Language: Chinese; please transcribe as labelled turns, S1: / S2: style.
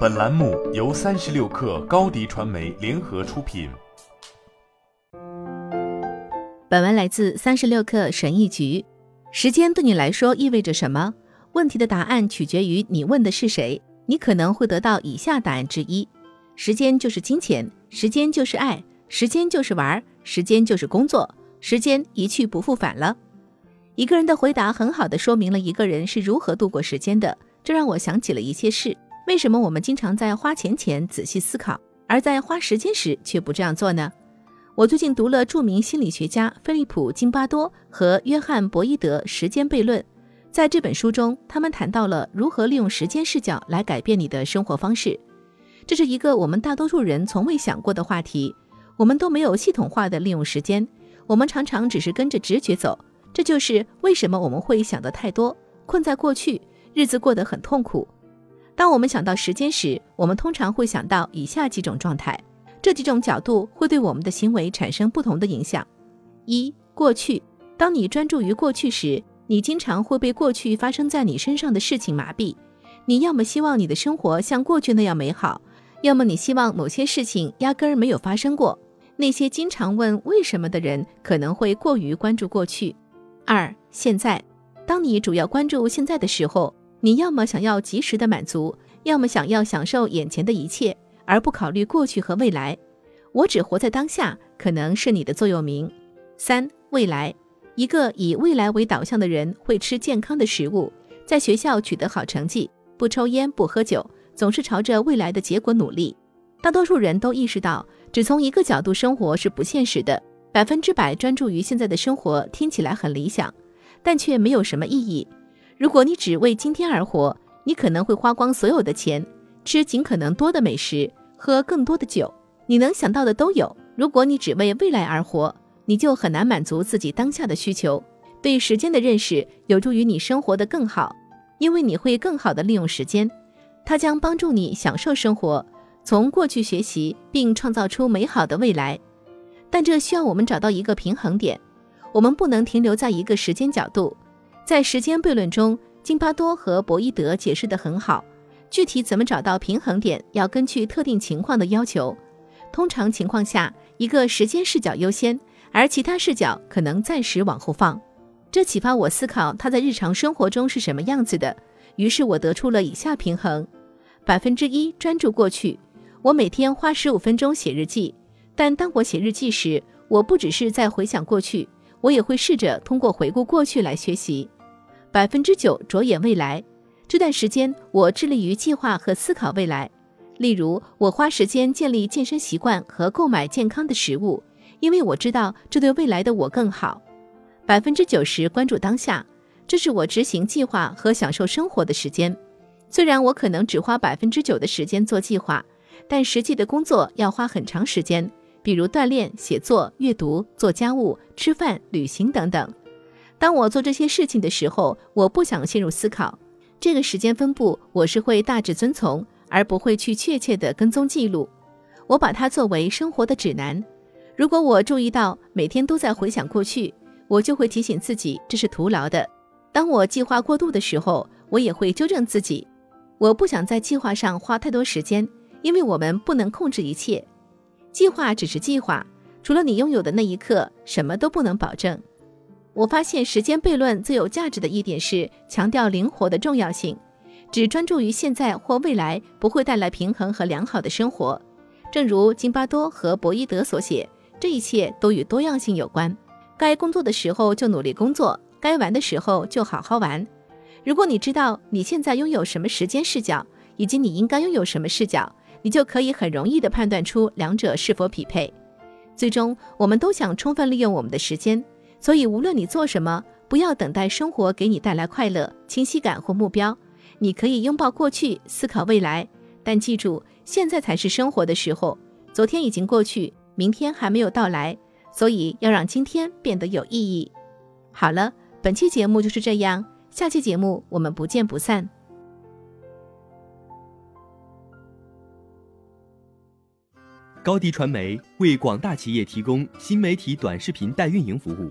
S1: 本栏目由三十六氪高低传媒联合出品。
S2: 本文来自三十六氪神译局。时间对你来说意味着什么？问题的答案取决于你问的是谁。你可能会得到以下答案之一：时间就是金钱，时间就是爱，时间就是玩儿，时间就是工作，时间一去不复返了。一个人的回答很好的说明了一个人是如何度过时间的。这让我想起了一些事。为什么我们经常在花钱前仔细思考，而在花时间时却不这样做呢？我最近读了著名心理学家菲利普·金巴多和约翰·博伊德《时间悖论》。在这本书中，他们谈到了如何利用时间视角来改变你的生活方式。这是一个我们大多数人从未想过的话题。我们都没有系统化的利用时间，我们常常只是跟着直觉走。这就是为什么我们会想得太多，困在过去。日子过得很痛苦。当我们想到时间时，我们通常会想到以下几种状态，这几种角度会对我们的行为产生不同的影响。一、过去。当你专注于过去时，你经常会被过去发生在你身上的事情麻痹。你要么希望你的生活像过去那样美好，要么你希望某些事情压根儿没有发生过。那些经常问为什么的人，可能会过于关注过去。二、现在。当你主要关注现在的时候，你要么想要及时的满足，要么想要享受眼前的一切，而不考虑过去和未来。我只活在当下，可能是你的座右铭。三、未来，一个以未来为导向的人会吃健康的食物，在学校取得好成绩，不抽烟不喝酒，总是朝着未来的结果努力。大多数人都意识到，只从一个角度生活是不现实的。百分之百专注于现在的生活听起来很理想，但却没有什么意义。如果你只为今天而活，你可能会花光所有的钱，吃尽可能多的美食，喝更多的酒，你能想到的都有。如果你只为未来而活，你就很难满足自己当下的需求。对时间的认识有助于你生活的更好，因为你会更好的利用时间，它将帮助你享受生活，从过去学习并创造出美好的未来。但这需要我们找到一个平衡点，我们不能停留在一个时间角度。在时间悖论中，金巴多和博伊德解释得很好。具体怎么找到平衡点，要根据特定情况的要求。通常情况下，一个时间视角优先，而其他视角可能暂时往后放。这启发我思考他在日常生活中是什么样子的。于是我得出了以下平衡：百分之一专注过去，我每天花十五分钟写日记，但当我写日记时，我不只是在回想过去，我也会试着通过回顾过去来学习。百分之九着眼未来，这段时间我致力于计划和思考未来。例如，我花时间建立健身习惯和购买健康的食物，因为我知道这对未来的我更好。百分之九十关注当下，这是我执行计划和享受生活的时间。虽然我可能只花百分之九的时间做计划，但实际的工作要花很长时间，比如锻炼、写作、阅读、做家务、吃饭、旅行等等。当我做这些事情的时候，我不想陷入思考。这个时间分布我是会大致遵从，而不会去确切的跟踪记录。我把它作为生活的指南。如果我注意到每天都在回想过去，我就会提醒自己这是徒劳的。当我计划过度的时候，我也会纠正自己。我不想在计划上花太多时间，因为我们不能控制一切。计划只是计划，除了你拥有的那一刻，什么都不能保证。我发现时间悖论最有价值的一点是强调灵活的重要性。只专注于现在或未来不会带来平衡和良好的生活。正如金巴多和博伊德所写，这一切都与多样性有关。该工作的时候就努力工作，该玩的时候就好好玩。如果你知道你现在拥有什么时间视角，以及你应该拥有什么视角，你就可以很容易地判断出两者是否匹配。最终，我们都想充分利用我们的时间。所以，无论你做什么，不要等待生活给你带来快乐、清晰感或目标。你可以拥抱过去，思考未来，但记住，现在才是生活的时候。昨天已经过去，明天还没有到来，所以要让今天变得有意义。好了，本期节目就是这样，下期节目我们不见不散。
S3: 高迪传媒为广大企业提供新媒体短视频代运营服务。